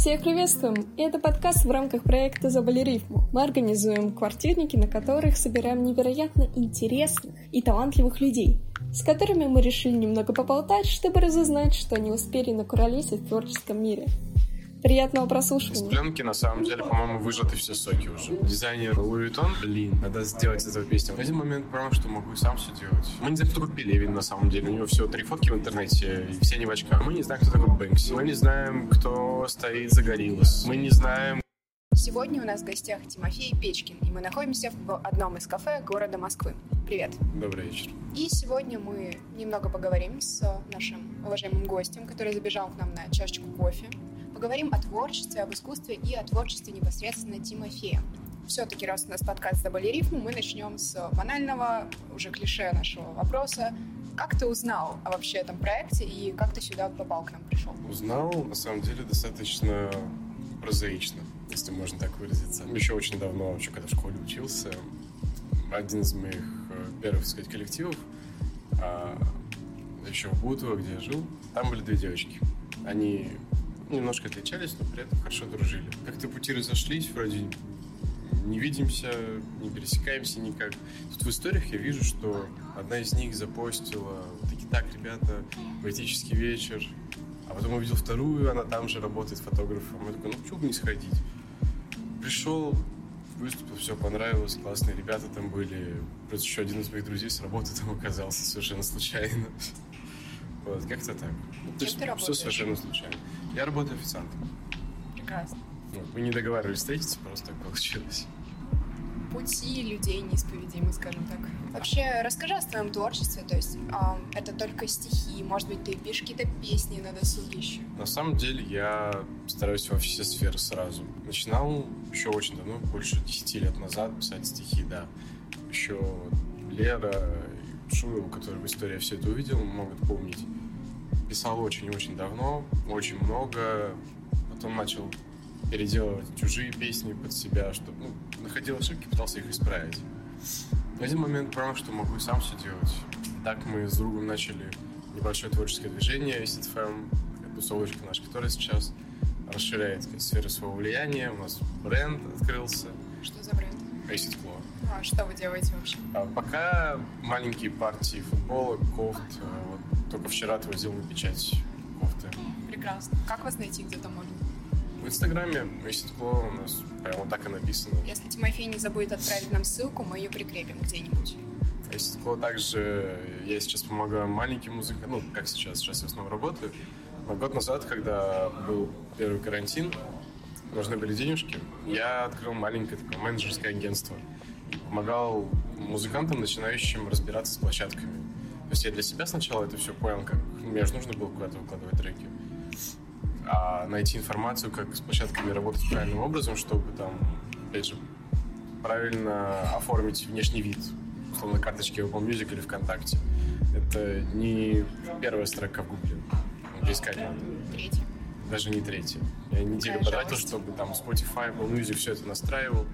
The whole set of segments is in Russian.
Всех приветствуем! Это подкаст в рамках проекта «Забыли рифму». Мы организуем квартирники, на которых собираем невероятно интересных и талантливых людей, с которыми мы решили немного поболтать, чтобы разузнать, что они успели накуролесить в творческом мире – Приятного прослушивания. Из пленки, на самом деле, по-моему, выжаты все соки уже. Дизайнер Louis Vuitton, блин, надо сделать эту песню. В один момент понял, что могу и сам все делать. Мы не знаем, кто такой Пелевин, на самом деле. У него всего три фотки в интернете, и все не в очках. Мы не знаем, кто такой Бэнкси. Мы не знаем, кто стоит за Gorillaz. Мы не знаем, Сегодня у нас в гостях Тимофей Печкин, и мы находимся в одном из кафе города Москвы. Привет. Добрый вечер. И сегодня мы немного поговорим с нашим уважаемым гостем, который забежал к нам на чашечку кофе. Поговорим о творчестве, об искусстве и о творчестве непосредственно Тимофея. Все-таки, раз у нас подкаст «Забыли рифму», мы начнем с банального, уже клише нашего вопроса. Как ты узнал о вообще этом проекте и как ты сюда попал к нам пришел? Узнал, на самом деле, достаточно прозаично, если можно так выразиться. Еще очень давно, еще когда в школе учился, один из моих э, первых, так сказать, коллективов, а, еще в Бутово, где я жил, там были две девочки. Они немножко отличались, но при этом хорошо дружили. Как-то пути разошлись, вроде не видимся, не пересекаемся никак. Тут в историях я вижу, что одна из них запостила таки так, ребята, поэтический вечер, а потом увидел вторую, она там же работает фотографом. Я такой, ну почему бы не сходить? Пришел, выступил, все понравилось, классные ребята там были. Плюс еще один из моих друзей с работы там оказался совершенно случайно. Вот, как-то так. Ну, то есть все совершенно случайно. Я работаю официантом. Прекрасно. Вот, мы не договаривались встретиться, просто так получилось. Пути людей неисповедимы, скажем так. Вообще, расскажи о своем творчестве, то есть э, это только стихи, может быть, ты пишешь какие-то песни на досуге еще? На самом деле я стараюсь во все сферы сразу. Начинал еще очень давно, больше 10 лет назад писать стихи, да. Еще Лера Шуева, который в истории все это увидел, могут помнить писал очень-очень давно, очень много. Потом начал переделывать чужие песни под себя, чтобы ну, находил ошибки, пытался их исправить. В один момент понял, что могу и сам все делать. Так мы с другом начали небольшое творческое движение Fam, тусовочка наша, которая сейчас расширяет сферу своего влияния. У нас бренд открылся. Что за бренд? Acid Flow. А что вы делаете вообще? А пока маленькие партии футбола, кофт, э, вот только вчера отвозил на печать кофты. Прекрасно. Как вас найти где-то можно? В Инстаграме Месяцкло у нас прямо так и написано. Если Тимофей не забудет отправить нам ссылку, мы ее прикрепим где-нибудь. Месяцкло также я сейчас помогаю маленьким музыкантам, ну, как сейчас, сейчас я в основном работаю. Но год назад, когда был первый карантин, нужны были денежки, я открыл маленькое такое менеджерское агентство. Помогал музыкантам, начинающим разбираться с площадками то есть я для себя сначала это все понял, как мне же нужно было куда-то выкладывать треки. А найти информацию, как с площадками работать правильным образом, чтобы там, опять же, правильно оформить внешний вид, условно, карточки Apple Music или ВКонтакте. Это не первая строка в Гугле. Искать надо. Третья. Даже не третья. Я неделю потратил, чтобы там Spotify, Apple Music все это настраивал.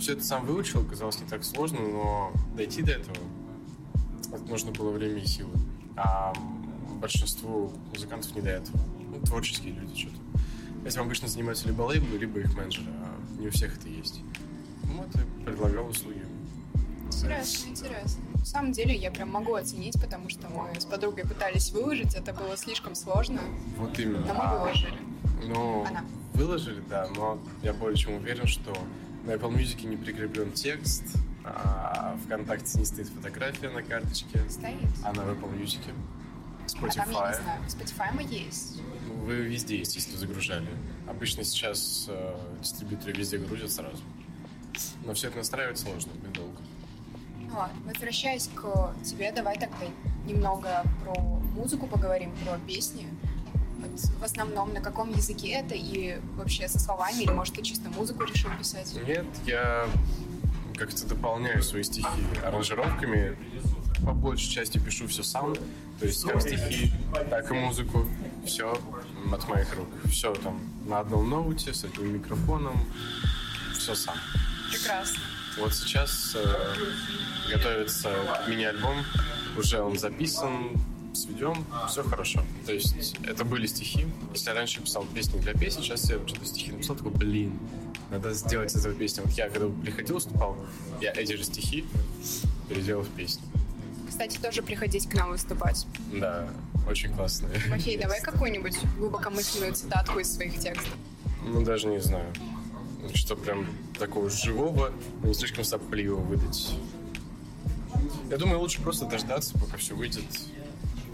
Все это сам выучил, казалось не так сложно, но дойти до этого нужно было время и силы. А большинству музыкантов не до этого. Ну, творческие люди что-то. Этим обычно занимаются либо лейблы, либо их менеджеры, а не у всех это есть. Ну, вот и предлагал услуги. Интересно, интересно. На самом деле я прям могу оценить, потому что мы с подругой пытались выложить, это было слишком сложно. Вот именно. Но мы выложили. Ну, Она. выложили, да, но я более чем уверен, что на Apple Music не прикреплен текст, а ВКонтакте не стоит фотография на карточке. Стоит. А на Apple Music? Spotify. А там я не знаю. Spotify мы есть. Ну, вы везде есть, если загружали. Обычно сейчас э, дистрибьюторы везде грузят сразу. Но все это настраивать сложно, долго. Ну ладно, возвращаясь к тебе, давай тогда немного про музыку поговорим, про песни. Вот в основном на каком языке это и вообще со словами, или может ты чисто музыку решил писать? Нет, я как-то дополняю свои стихи аранжировками. По большей части пишу все сам. То есть как стихи, так и музыку. Все от моих рук. Все там на одном ноуте, с этим микрофоном. Все сам. Прекрасно. Вот сейчас э, готовится мини-альбом. Уже он записан. Сведем, все хорошо. То есть это были стихи. Если я раньше писал песни для песен, сейчас я что-то стихи написал, такой, блин, надо сделать из этого песню. Вот я, когда приходил, выступал, я эти же стихи переделал в песню. Кстати, тоже приходить к нам выступать. Да, очень классно. Мафей, давай какую-нибудь глубокомысленную цитатку из своих текстов. Ну, даже не знаю. Что прям такого живого, но не слишком сопливого выдать. Я думаю, лучше просто дождаться, пока все выйдет.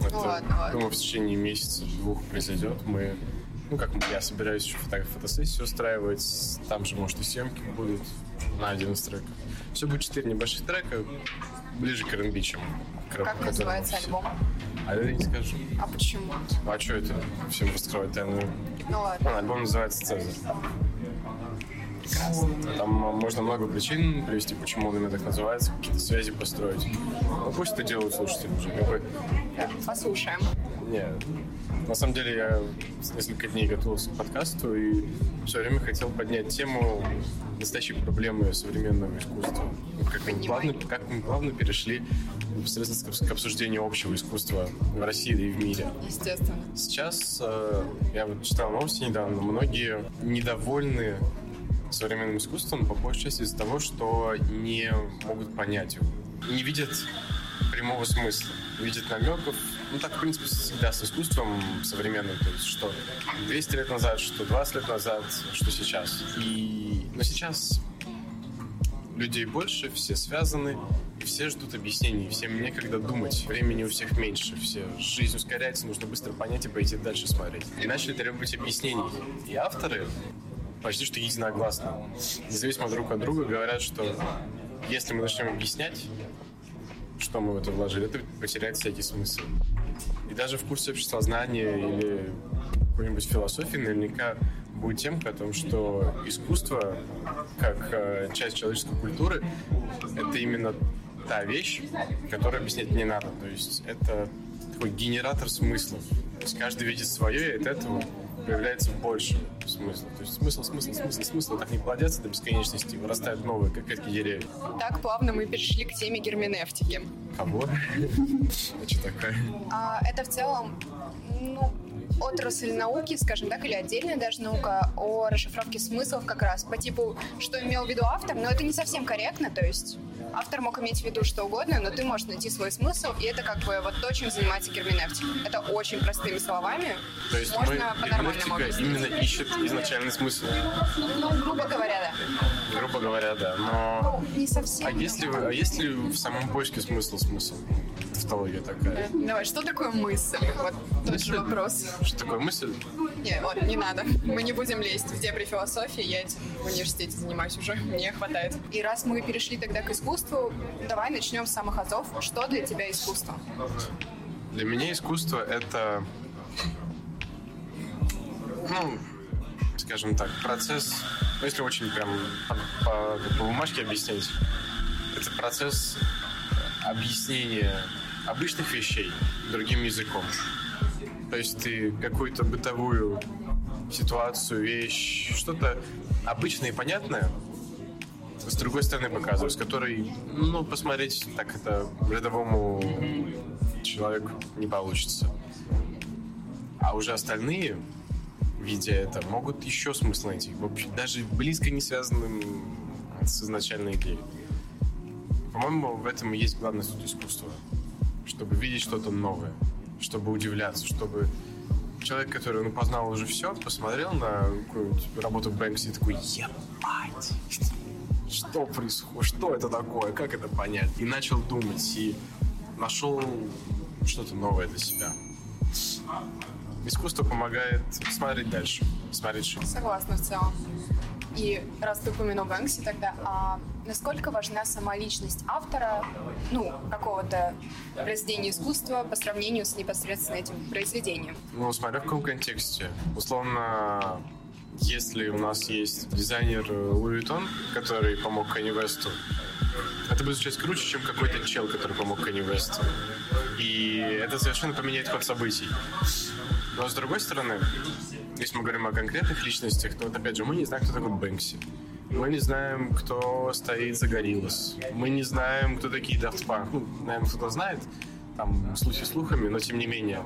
Это, Ну ладно, ладно. Думаю, в течение месяца, двух произойдет. Мы, ну как я собираюсь еще фото фотосессию устраивать. Там же, может, и съемки будут на один из треков. Все будет четыре небольших трека, ближе к R&B, чем к Как которому называется все- альбом? А я не скажу. А почему? А что это? Всем раскрывать тайну. Ну ладно. Ну, альбом называется «Цезарь». Там а, можно много причин привести, почему он именно так называется, какие-то связи построить. Ну, пусть это делают слушатели уже. Как бы, Послушаем. не, на самом деле я несколько дней готовился к подкасту и все время хотел поднять тему настоящей проблемы современного искусства. Как мы, плавно, как мы плавно перешли непосредственно к- к обсуждению общего искусства в России да и в мире. Естественно. Сейчас э, я вот читал новости недавно, многие недовольны современным искусством по большей части из-за того, что не могут понять его. Не видят прямого смысла, видят намеков. Ну так, в принципе, всегда с искусством современным. То есть, что 200 лет назад, что 20 лет назад, что сейчас. И... Но сейчас людей больше, все связаны, и все ждут объяснений, всем некогда думать. Времени у всех меньше, все жизнь ускоряется, нужно быстро понять и пойти дальше смотреть. И начали требовать объяснений. И авторы почти что единогласно, независимо друг от друга, говорят, что если мы начнем объяснять, что мы в это вложили, это потеряет всякий смысл. И даже в курсе обществознания или какой-нибудь философии наверняка будет темка о том, что искусство, как э, часть человеческой культуры, это именно та вещь, которую объяснять не надо. То есть это такой генератор смыслов. То есть каждый видит свое, и от этого появляется больше смысла. То есть смысл, смысл, смысл, смысл так не плодятся до бесконечности, вырастают новые, как ветки деревьев. Так плавно мы перешли к теме герменевтики. Кого? А что такое? Это в целом, ну, отрасль науки, скажем так, или отдельная даже наука о расшифровке смыслов как раз по типу, что имел в виду автор, но это не совсем корректно, то есть автор мог иметь в виду что угодно, но ты можешь найти свой смысл, и это как бы вот то, чем занимается герменевтика. Это очень простыми словами. То есть Можно мы, герменевтика объяснить. именно ищет изначальный смысл. Ну, грубо говоря, да. Грубо говоря, да. Но Ну, не совсем. а есть ли, вы- а есть ли в самом поиске смысл смысл? Тавтология такая. Давай, что такое мысль? Вот тот же вопрос. Что такое мысль? Не, вот, не надо. Мы не будем лезть в дебри философии. Я этим в университете занимаюсь уже. Мне хватает. И раз мы перешли тогда к искусству, давай начнем с самых азов. Что для тебя искусство? Для меня искусство это, ну, скажем так, процесс, ну, если очень прям по, по- по бумажке объяснять, это процесс объяснения обычных вещей другим языком. То есть ты какую-то бытовую ситуацию, вещь, что-то обычное и понятное с другой стороны показываю, с которой, ну, посмотреть так это рядовому человеку не получится. А уже остальные, видя это, могут еще смысл найти, вообще даже близко не связанным с изначальной идеей. По-моему, в этом и есть главная суть искусства. Чтобы видеть что-то новое, чтобы удивляться, чтобы человек, который ну, познал уже все, посмотрел на работу Бэнкси и такой, ебать, что происходит, что это такое, как это понять? И начал думать, и нашел что-то новое для себя. Искусство помогает смотреть дальше, смотреть шире. Согласна в целом. И раз ты упомянул Бэнкси, тогда а насколько важна сама личность автора, ну, какого-то произведения искусства по сравнению с непосредственно этим произведением? Ну, смотря в каком контексте. Условно, если у нас есть дизайнер Луи Vuitton, который помог Кanye Весту, это будет звучать круче, чем какой-то чел, который помог Кanye Весту. И это совершенно поменяет ход событий. Но с другой стороны, если мы говорим о конкретных личностях, то вот опять же мы не знаем, кто такой Бэнкси. Мы не знаем, кто стоит за Гориллас. Мы не знаем, кто такие Daft Punk. Ну, наверное, кто-то знает. там слухи слухами, но тем не менее.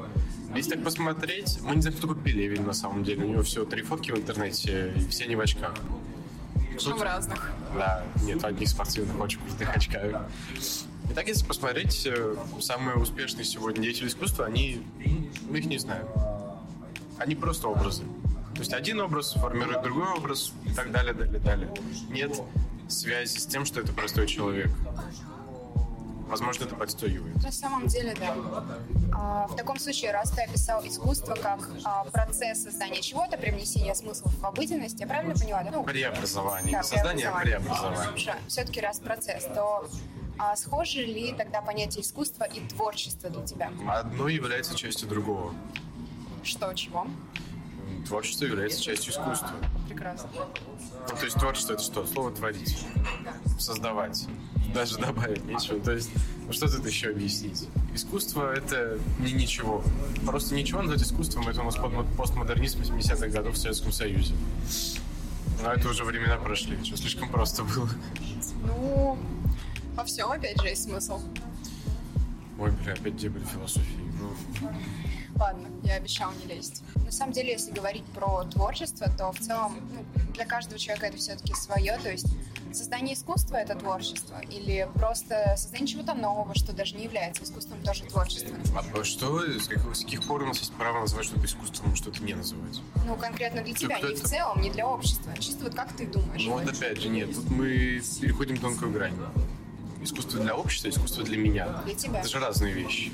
Если так посмотреть, мы не знаем, кто такой Пелевин на самом деле. У него все три фотки в интернете, и все они в очках. Причем в разных. Да, нет, одних спортивных, очень крутых очках. И так, если посмотреть, э, самые успешные сегодня деятели искусства, они, мы их не знаем. Они просто образы. То есть один образ формирует другой образ и так далее, далее, далее. Нет связи с тем, что это простой человек. Возможно, это подстегивает. На самом деле, да. А, в таком случае, раз ты описал искусство как а, процесс создания чего-то, привнесения смыслов в обыденность, я правильно поняла? Да? Ну, преобразование. Да, Создание преобразования. Хорошо. Все-таки раз процесс, то а схожи ли тогда понятие искусства и творчества для тебя? Одно является частью другого. Что, чего? Творчество является частью искусства. Прекрасно. Ну, то есть творчество это что? Слово творить. Создавать. Даже добавить нечего. То есть, ну, что тут еще объяснить? Искусство это не ничего. Просто ничего назвать искусством, это у нас постмодернизм 80-х годов в Советском Союзе. Но это уже времена прошли, что слишком просто было. Ну, во всем, опять же, есть смысл. Ой, бля, опять дебри философии. Ну, Ладно, я обещала не лезть. На самом деле, если говорить про творчество, то в целом ну, для каждого человека это все-таки свое. То есть создание искусства — это творчество? Или просто создание чего-то нового, что даже не является искусством, тоже творчеством? А что? С каких, с каких пор у нас есть право называть что-то искусством, а что-то не называть? Ну, конкретно для Ну, тебя, не в целом, не для общества. Чисто вот как ты думаешь? Ну вот опять же, нет, тут мы переходим тонкую грань. Искусство для общества, искусство для меня. Для тебя. Это же разные вещи.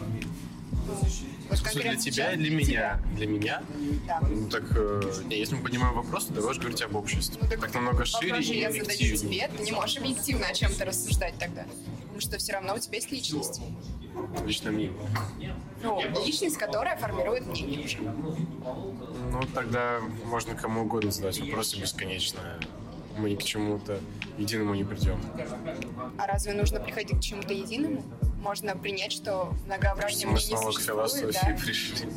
Вот Искусство для тебя сейчас и для меня. Для меня? Да. Ну так, э, если мы понимаем вопрос, то давай же говорить об обществе. Ну, так, намного шире и объективнее. тебе, ты не можешь объективно о чем-то рассуждать тогда. Потому что все равно у тебя есть личность. Лично мне. Ну, личность, которая формирует мнение уже. Ну, тогда можно кому угодно задать вопросы бесконечно. Мы ни к чему-то единому не придем. А разве нужно приходить к чему-то единому? Можно принять, что многообразие Мы мнений снова к существует, философии да? пришли.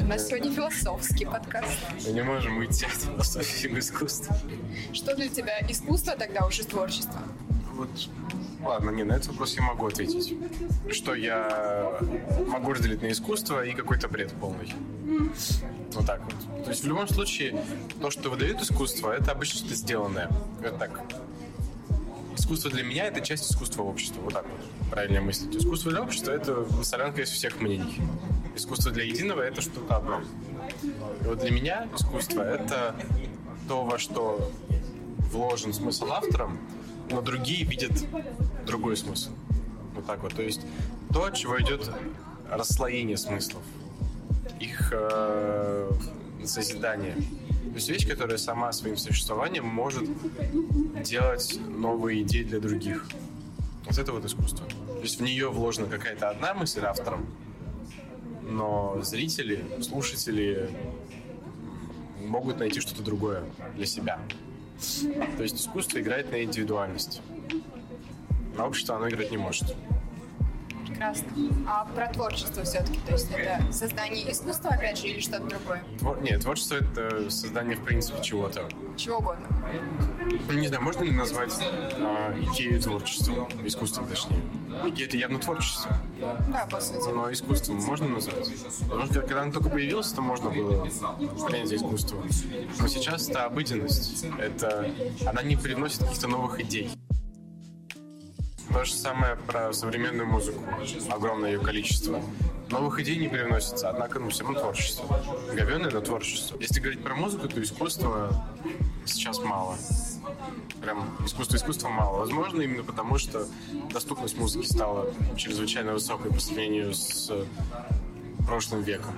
У нас сегодня философский подкаст. Мы не можем уйти от философии в искусство. Что для тебя искусство тогда уже творчество? Вот, ладно, не, на этот вопрос я могу ответить. Что я могу разделить на искусство и какой-то бред полный. Вот так вот. То есть в любом случае, то, что выдает искусство, это обычно что-то сделанное. Вот так. Искусство для меня — это часть искусства общества. Вот так вот. Правильно мыслить. Искусство для общества — это солянка из всех мнений. Искусство для единого — это что-то одно. И вот для меня искусство — это то, во что вложен смысл автором, но другие видят другой смысл. Вот так вот. То есть то, от чего идет расслоение смыслов, их э, созидание. Есть вещь, которая сама своим существованием может делать новые идеи для других. Вот это вот искусство. То есть в нее вложена какая-то одна мысль автором, но зрители, слушатели могут найти что-то другое для себя. То есть искусство играет на индивидуальность. На общество оно играть не может. Прекрасно. А про творчество все-таки, то есть это создание искусства, опять же, или что-то другое? Твор- Нет, творчество — это создание, в принципе, чего-то. Чего угодно. Ну, Не знаю, можно ли назвать а, идею творчеством, искусством точнее. Идея — это явно творчество, Да, по сути. но искусством можно назвать? Потому что когда оно только появилось, то можно было принять за искусство. Но сейчас это обыденность. Это... Она не привносит каких-то новых идей. То же самое про современную музыку. Огромное ее количество. Новых идей не привносится, однако, ну, все равно творчество. Говёное, но творчество. Если говорить про музыку, то искусства сейчас мало. Прям искусство искусства мало. Возможно, именно потому, что доступность музыки стала чрезвычайно высокой по сравнению с прошлым веком.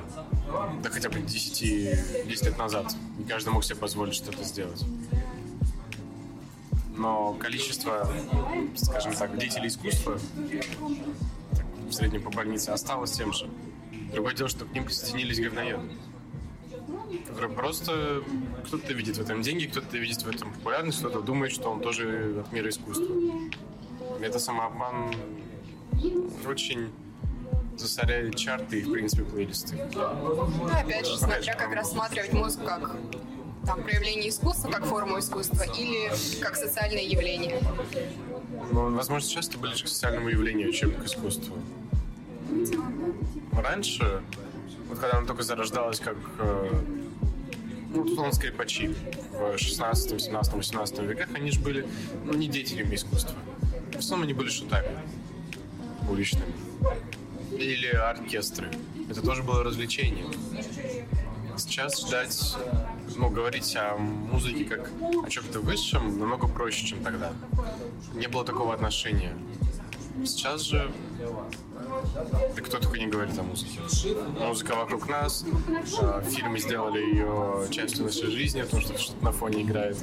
Да хотя бы 10, 10 лет назад. Не каждый мог себе позволить что-то сделать. Но количество, скажем так, деятелей искусства в среднем по больнице осталось тем же. Другое дело, что к ним присоединились говноеды. Просто кто-то видит в этом деньги, кто-то видит в этом популярность, кто-то думает, что он тоже от мира искусства. Это самообман очень засоряет чарты и, в принципе, плейлисты. Ну, опять же, смотря как рассматривать музыку как там, проявление искусства, как форму искусства, или как социальное явление. Но, возможно, сейчас это ближе к социальному явлению, чем к искусству. раньше, вот когда она только зарождалась как э, ну, тут он скрипачи в 16, 17, 18 веках, они же были, ну, не деятелями искусства. В основном они были шутами уличными. Или оркестры. Это тоже было развлечение. Сейчас ждать, ну, говорить о музыке как о чем-то высшем намного проще, чем тогда. Не было такого отношения. Сейчас же да кто только не говорит о музыке. Музыка вокруг нас, а, фильмы сделали ее частью нашей жизни, потому что что-то на фоне играет.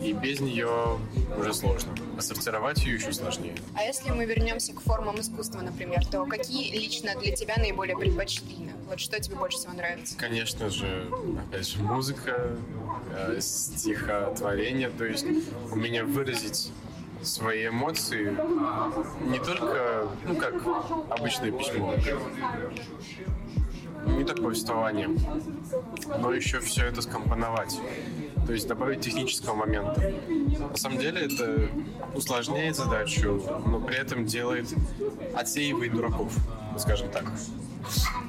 И без нее уже сложно. Сортировать ее еще сложнее. А если мы вернемся к формам искусства, например, то какие лично для тебя наиболее предпочтительны? Вот что тебе больше всего нравится? Конечно же, опять же, музыка, э, стихотворение. То есть умение выразить свои эмоции не только, ну, как обычное письмо, не только повествование, но еще все это скомпоновать. То есть добавить технического момента. На самом деле это усложняет задачу, но при этом делает отсеивает дураков, скажем так.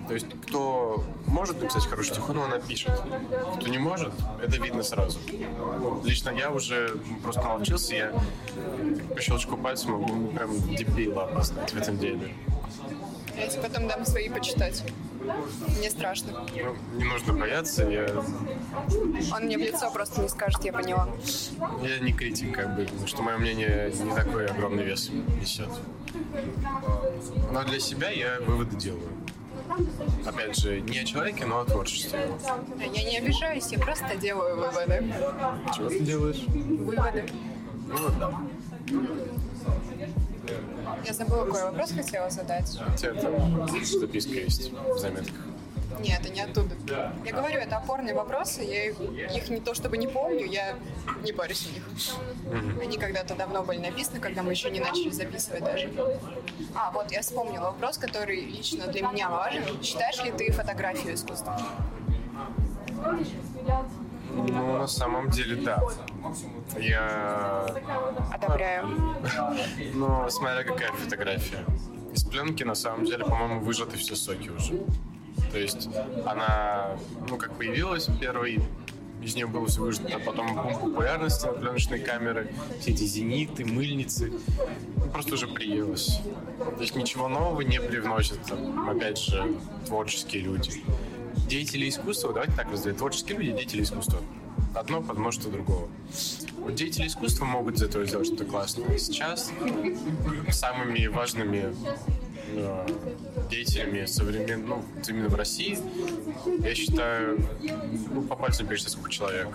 То есть, кто может написать хороший стих, он его напишет. Кто не может, это видно сразу. Лично я уже просто научился, я по щелчку пальца могу прям дебила опознать в этом деле. Я тебе потом дам свои почитать. Мне страшно. Ну, не нужно бояться, я... Он мне в лицо просто не скажет, я поняла. Я не критик, как бы, потому что мое мнение не такой огромный вес несет. Но для себя я выводы делаю. Опять же, не о человеке, но о творчестве. Я не обижаюсь, я просто делаю выводы. Чего ты делаешь? Выводы. Ну вот да. Я забыла, какой вопрос хотела задать. У тебя там записка есть в заметках. Нет, это не оттуда. Я говорю, это опорные вопросы, я их, их не то чтобы не помню, я не парюсь в них. Они когда-то давно были написаны, когда мы еще не начали записывать даже. А, вот, я вспомнила вопрос, который лично для меня важен. Считаешь ли ты фотографию искусством? Ну, на самом деле, да. Я... Одобряю. Но смотря какая фотография. Из пленки, на самом деле, по-моему, выжаты все соки уже. То есть она, ну, как появилась первой, из нее было все выжато, а потом бум популярности на пленочной камеры, все эти зениты, мыльницы, ну, просто уже приелось. То есть ничего нового не привносят, опять же, творческие люди. Деятели искусства, давайте так разделить, творческие люди, деятели искусства. Одно под множество другого. Вот деятели искусства могут из этого сделать что-то классное. Сейчас самыми важными э, деятелями современного, ну, именно в России, я считаю, ну, по пальцам перечислить сколько человек.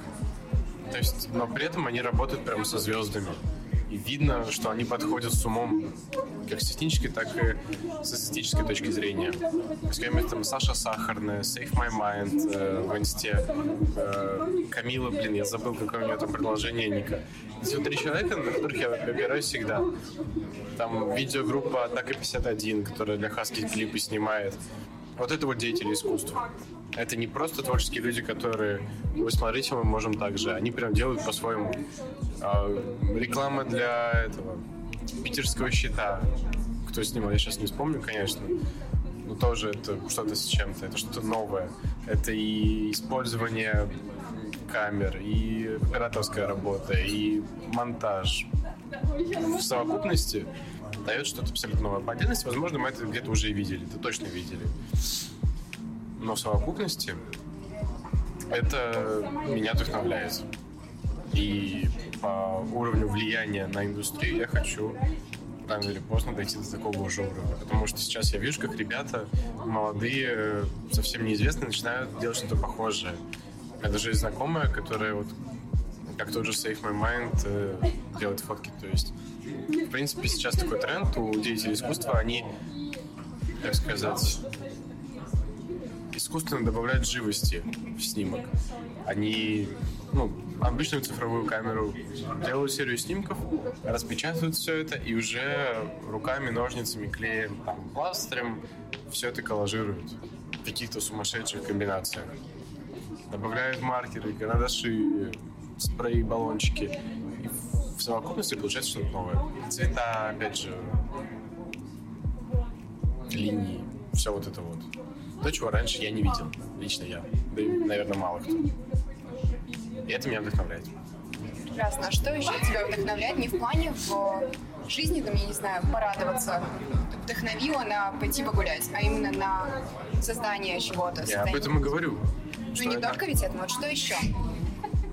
То есть, но при этом они работают прямо со звездами. И видно, что они подходят с умом как с технической, так и с эстетической точки зрения. С кем там Саша Сахарная, Save My Mind э, в инсте, э, Камила, блин, я забыл, какое у нее там продолжение ника. Вот три человека, на которых я опираюсь всегда. Там видеогруппа Атака 51, которая для Хаски клипы снимает. Вот это вот деятели искусства. Это не просто творческие люди, которые, вы смотрите, мы можем так же. Они прям делают по-своему. А, реклама для этого питерского щита. Кто снимал, я сейчас не вспомню, конечно. Но тоже это что-то с чем-то, это что-то новое. Это и использование камер, и операторская работа, и монтаж. В совокупности дает что-то абсолютно новое. По отдельности, возможно, мы это где-то уже и видели, это точно видели. Но в совокупности это меня вдохновляет. И по уровню влияния на индустрию я хочу рано или поздно дойти до такого же уровня. Потому что сейчас я вижу, как ребята молодые, совсем неизвестные, начинают делать что-то похожее. У меня даже есть знакомая, которая вот как тот же Save My Mind э, делает фотки. То есть, в принципе, сейчас такой тренд у деятелей искусства, они, как сказать, искусственно добавляют живости в снимок. Они ну, обычную цифровую камеру, делают серию снимков, распечатывают все это и уже руками, ножницами, клеем, там, пластырем все это коллажируют в каких-то сумасшедших комбинациях. Добавляют маркеры, карандаши, спрей, баллончики. И в совокупности получается что-то новое. Цвета, опять же, линии все вот это вот. То, чего раньше я не видел, лично я. Да и, наверное, мало кто. И это меня вдохновляет. Прекрасно. А что еще тебя вдохновляет? Не в плане в жизни, там, я не знаю, порадоваться, вдохновило на пойти погулять, а именно на создание чего-то. Я об этом и говорю. Ну не только ведь это, вот что еще?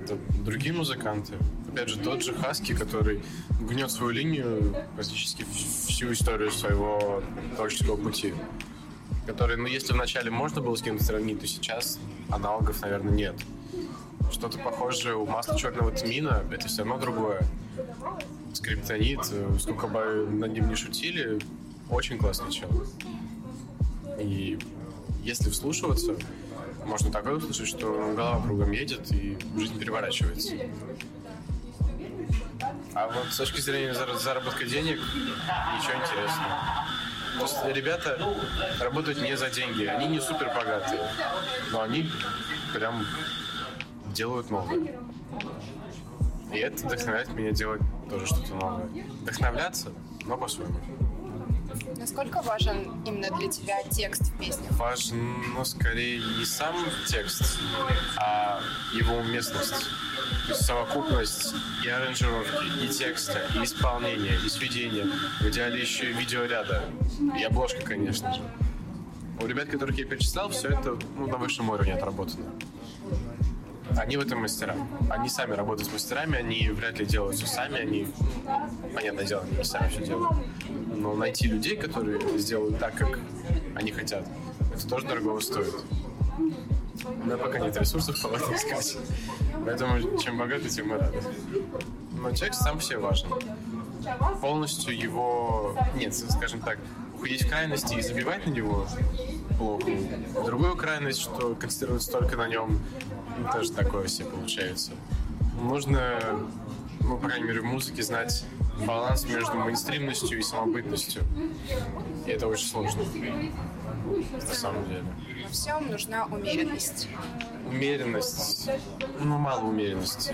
Это другие музыканты. Опять же, тот же Хаски, который гнет свою линию практически всю историю своего творческого пути. Который, ну, если вначале можно было с кем-то сравнить, то сейчас аналогов, наверное, нет. Что-то похожее у масла черного тмина, это все равно другое. Скриптонит, сколько бы над ним не шутили, очень классный чел. И если вслушиваться, можно такое услышать, что голова кругом едет и жизнь переворачивается. А вот с точки зрения заработка денег ничего интересного. То есть ребята работают не за деньги, они не супер богатые, но они прям делают новое. И это вдохновляет меня делать тоже что-то новое. Вдохновляться, но по-своему. Насколько важен именно для тебя текст в песне? Важен, ну, скорее, не сам текст, а его уместность. То есть совокупность и аранжировки, и текста, и исполнения, и сведения. В идеале еще и видеоряда. И обложка, конечно же. У ребят, которых я перечислял, все это ну, на высшем уровне отработано. Они в этом мастера. Они сами работают с мастерами, они вряд ли делают все сами, они, понятное дело, они сами все делают. Но найти людей, которые сделают так, как они хотят, это тоже дорого стоит. Но пока нет ресурсов, кого-то искать. Поэтому чем богатый, тем и рады. Но текст сам все важен. Полностью его... Нет, скажем так, уходить в крайности и забивать на него плохо. Другую крайность, что концентрироваться только на нем, тоже такое все получается. Нужно, ну, по крайней мере, в музыке знать баланс между мейнстримностью и самобытностью. И это очень сложно. На самом деле. Во всем нужна умеренность. Умеренность. Ну, мало умеренности.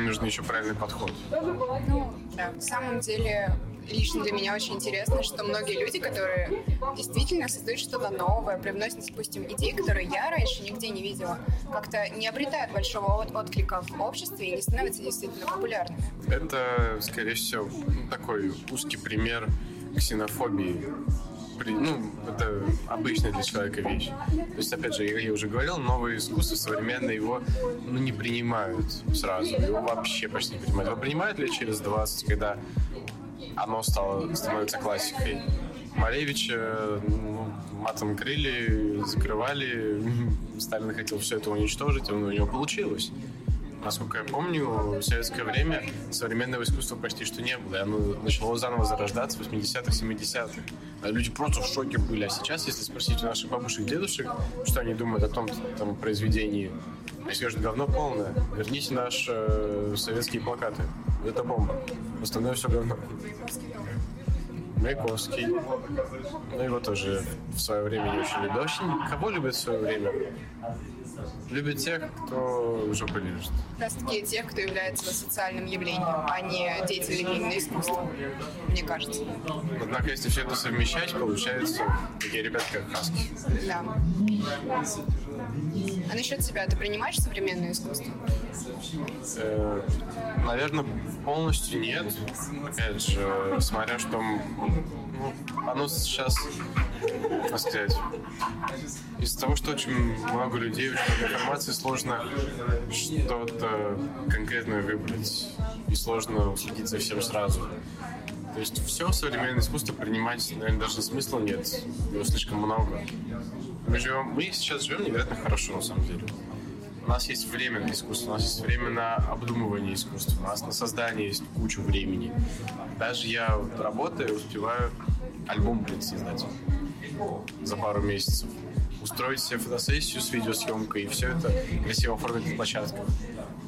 Нужно еще правильный подход. Ну, да. На самом деле, лично для меня очень интересно, что многие люди, которые действительно создают что-то новое, привносят, допустим, идеи, которые я раньше нигде не видела, как-то не обретают большого от отклика в обществе и не становятся действительно популярными. Это, скорее всего, такой узкий пример ксенофобии ну, это обычная для человека вещь. То есть, опять же, я уже говорил, новое искусство современное его ну, не принимают сразу. Его вообще почти не принимают. Его принимают ли через 20, когда оно стало, становится классикой. Малевича ну, матом крыли, закрывали. Сталин хотел все это уничтожить, и у него получилось. Насколько я помню, в советское время современного искусства почти что не было. И оно начало заново зарождаться в 80-х, 70-х. А люди просто в шоке были. А сейчас, если спросить у наших бабушек дедушек, что они думают о том там, произведении, они скажут, говно полное. Верните наши э, советские плакаты. Это бомба. Остальное все говно. Маяковский. Ну, его тоже в свое время не. Да вообще кого любят в свое время? Любят тех, кто уже полежит. Как раз таки тех, кто является социальным явлением, а не деятелями именно искусства, мне кажется. Однако, если все это совмещать, получается такие ребята, как Хаски. Да. А насчет себя, ты принимаешь современное искусство? Э, наверное, полностью нет. Опять же, смотря что... Ну, оно сейчас, сказать, из-за того, что очень много людей, очень много информации, сложно что-то конкретное выбрать. И сложно следить за всем сразу. То есть все современное искусство принимать, наверное, даже смысла нет. Его слишком много. Мы, живем, мы сейчас живем невероятно хорошо, на самом деле. У нас есть время на искусство, у нас есть время на обдумывание искусства, у нас на создание есть кучу времени. Даже я работаю, успеваю альбом, блин, создать за пару месяцев. Устроить себе фотосессию с видеосъемкой и все это красиво оформить на площадках.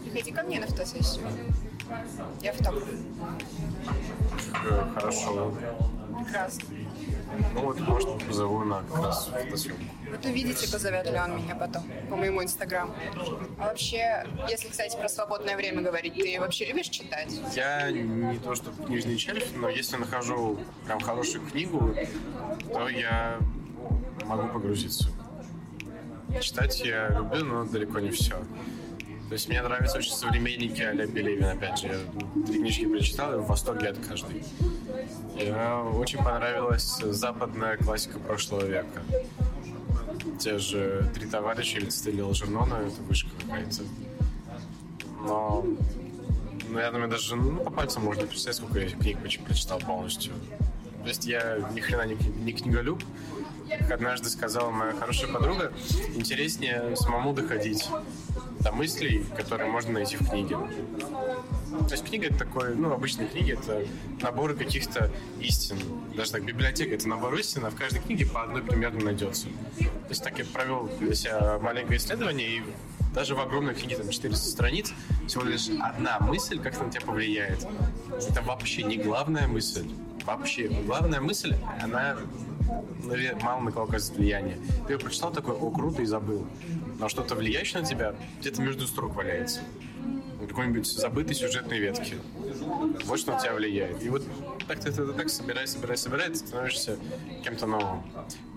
Приходи ко мне на фотосессию. Я фотограф. Э, хорошо. Прекрасно. Ну вот, может, позову на как раз фотосъемку. Вот увидите, позовет ли он меня потом по моему инстаграму. А вообще, если, кстати, про свободное время говорить, ты вообще любишь читать? Я не то, что книжный челюсть, но если нахожу прям хорошую книгу, то я могу погрузиться. Читать я люблю, но далеко не все. То есть мне нравятся очень современники а-ля Пелевин, опять же. Я три книжки прочитал и в восторге от каждой. Мне очень понравилась западная классика прошлого века. Те же «Три товарища» или «Цитали Алжернона» — это вышка какая-то. Но, ну, я думаю, даже ну, по пальцам можно представить, сколько я книг прочитал полностью. То есть я ни хрена не, не книголюб, как однажды сказала моя хорошая подруга, интереснее самому доходить до мыслей, которые можно найти в книге. То есть книга это такой, ну, обычные книги это наборы каких-то истин. Даже так, библиотека это набор истин, а в каждой книге по одной примерно найдется. То есть так я провел для себя маленькое исследование, и даже в огромной книге, там, 400 страниц, всего лишь одна мысль как-то на тебя повлияет. Это вообще не главная мысль. Вообще. Главная мысль, она мало на кого оказывает влияние. Ты ее прочитал такой, о, круто, и забыл. Но что-то влияющее на тебя где-то между строк валяется. Какой-нибудь забытой сюжетной ветки. Вот что на тебя влияет. И вот так ты это так собирай, собирай, собирай, ты становишься кем-то новым.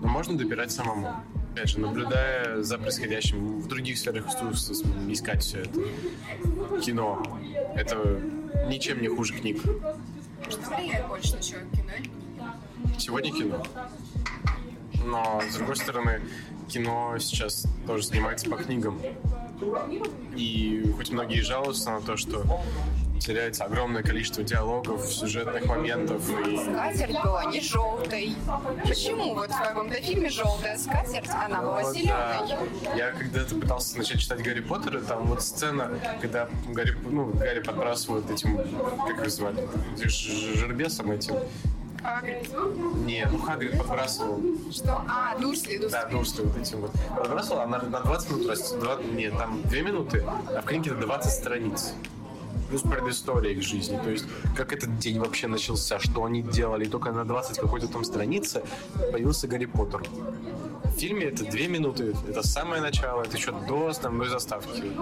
Но можно добирать самому. Опять же, наблюдая за происходящим в других сферах искусства, искать все это. Кино. Это ничем не хуже книг. Кино Сегодня кино. Но, с другой стороны, кино сейчас тоже снимается по книгам. И хоть многие жалуются на то, что теряется огромное количество диалогов, сюжетных моментов. И... Скатерть была не желтой. Почему вот в каком-то фильме желтая скатерть, она была вот, зеленой? Да. Я когда-то пытался начать читать Гарри Поттера, там вот сцена, когда Гарри, ну, Гарри подбрасывают этим, как их звали, жербесом этим, Хагрид? Нет, ну Хагрид подбрасывал. Что? А, Дурсли, Дурсли. Да, Дурсли вот этим вот. Подбрасывал, а на, на 20 минут растет. 20, нет, там 2 минуты, а в книге 20 страниц плюс предыстория их жизни. То есть, как этот день вообще начался, что они делали. И только на 20 какой-то там странице появился Гарри Поттер. В фильме это две минуты, это самое начало, это еще до основной заставки.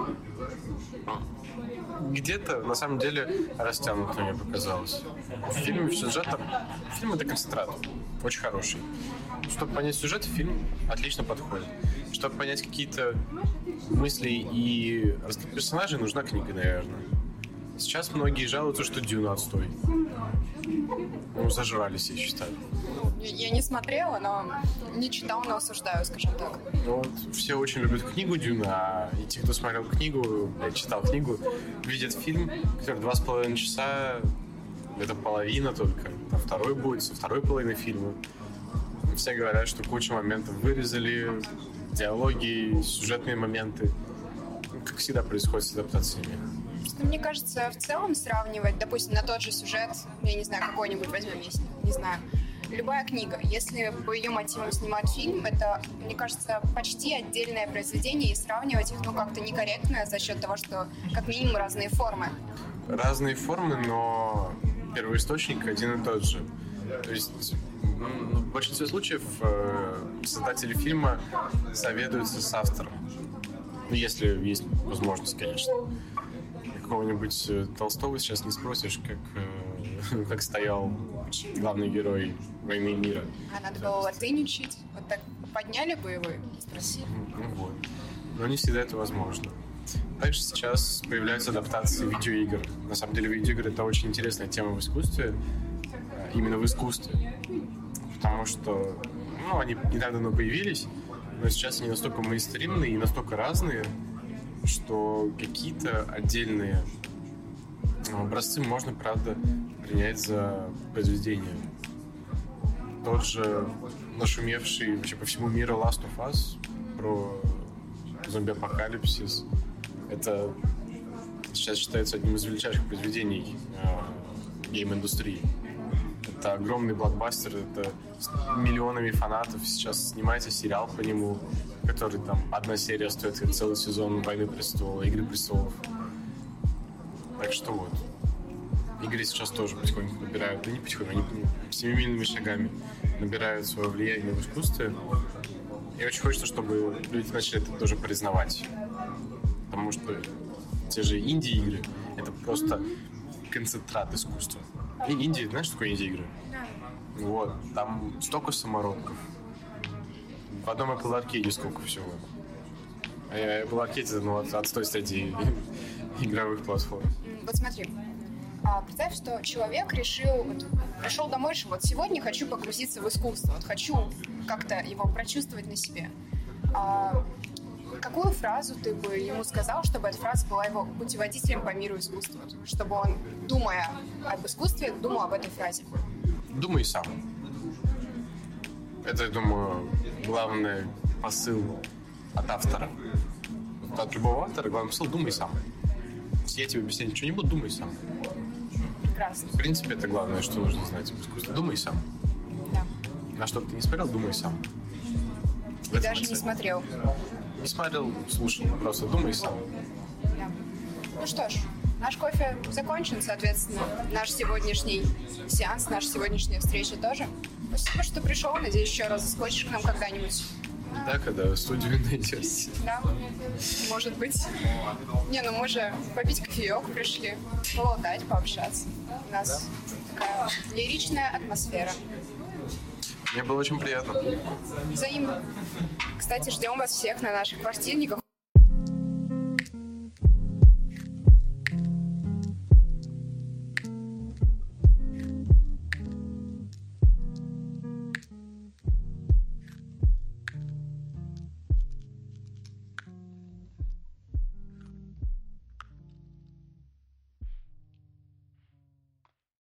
Где-то, на самом деле, растянуто мне показалось. В фильме сюжет, фильм это концентрат, очень хороший. Чтобы понять сюжет, фильм отлично подходит. Чтобы понять какие-то мысли и персонажей, нужна книга, наверное. Сейчас многие жалуются, что Дюна отстой. Ну, зажрались, я считаю. Я не смотрела, но не читала, но осуждаю, скажем так. Ну, вот все очень любят книгу Дюна, а и те, кто смотрел книгу, читал книгу, видят фильм, который два с половиной часа, это половина только. А второй будет со второй половины фильма. Все говорят, что кучу моментов вырезали, диалоги, сюжетные моменты. Как всегда происходит с адаптациями. Мне кажется, в целом сравнивать, допустим, на тот же сюжет, я не знаю, какой-нибудь возьмем, если, не знаю, любая книга, если по ее мотивам снимать фильм, это, мне кажется, почти отдельное произведение, и сравнивать их, ну, как-то некорректно за счет того, что, как минимум, разные формы. Разные формы, но первоисточник один и тот же. То есть в большинстве случаев э, создатели фильма советуются с автором. Ну, если есть возможность, конечно какого-нибудь э, Толстого сейчас не спросишь, как, э, как стоял главный герой «Войны и мира». А надо было латынь учить? Вот так подняли бы его и спросили? Ну вот. Но не всегда это возможно. Также сейчас появляются адаптации видеоигр. На самом деле видеоигры — это очень интересная тема в искусстве, э, именно в искусстве. Потому что ну, они недавно появились, но сейчас они настолько мейнстримные и настолько разные, что какие-то отдельные образцы можно, правда, принять за произведение. Тот же нашумевший вообще по всему миру Last of Us про зомби-апокалипсис. Это сейчас считается одним из величайших произведений э, гейм-индустрии. Это огромный блокбастер, это с миллионами фанатов. Сейчас снимается сериал по нему который там одна серия стоит как целый сезон Войны престолов, Игры престолов. Так что вот. Игры сейчас тоже потихоньку набирают, да не потихоньку, они семимильными шагами набирают свое влияние в искусстве. И очень хочется, чтобы люди начали это тоже признавать. Потому что те же инди-игры — это просто концентрат искусства. И Индия, знаешь, что такое инди-игры? Вот, там столько самородков, В одном Apple Arcade сколько всего. А я Apple Arcade ну, от, отстой стадии игровых платформ. Вот смотри, а, представь, что человек решил, вот, пришел домой, что вот сегодня хочу погрузиться в искусство, вот хочу как-то его прочувствовать на себе. А, какую фразу ты бы ему сказал, чтобы эта фраза была его путеводителем по миру искусства? Чтобы он, думая об искусстве, думал об этой фразе. Думай сам. Это, я думаю, главный посыл от автора. От любого автора главный посыл «думай сам». Я тебе объяснять ничего не буду, думай сам. Прекрасно. В принципе, это главное, что нужно знать об искусстве. Думай сам. Да. На что бы ты не смотрел, думай сам. И даже не смотрел. Не смотрел, слушал, просто думай сам. Да. Ну что ж, наш кофе закончен, соответственно, наш сегодняшний сеанс, наша сегодняшняя встреча тоже. Спасибо, что пришел. Надеюсь, еще раз заскочишь к нам когда-нибудь. Да, когда студию найдете. Да, может быть. Не, ну мы же попить кофеек пришли, поболтать, пообщаться. У нас такая лиричная атмосфера. Мне было очень приятно. Взаимно. Кстати, ждем вас всех на наших квартирниках.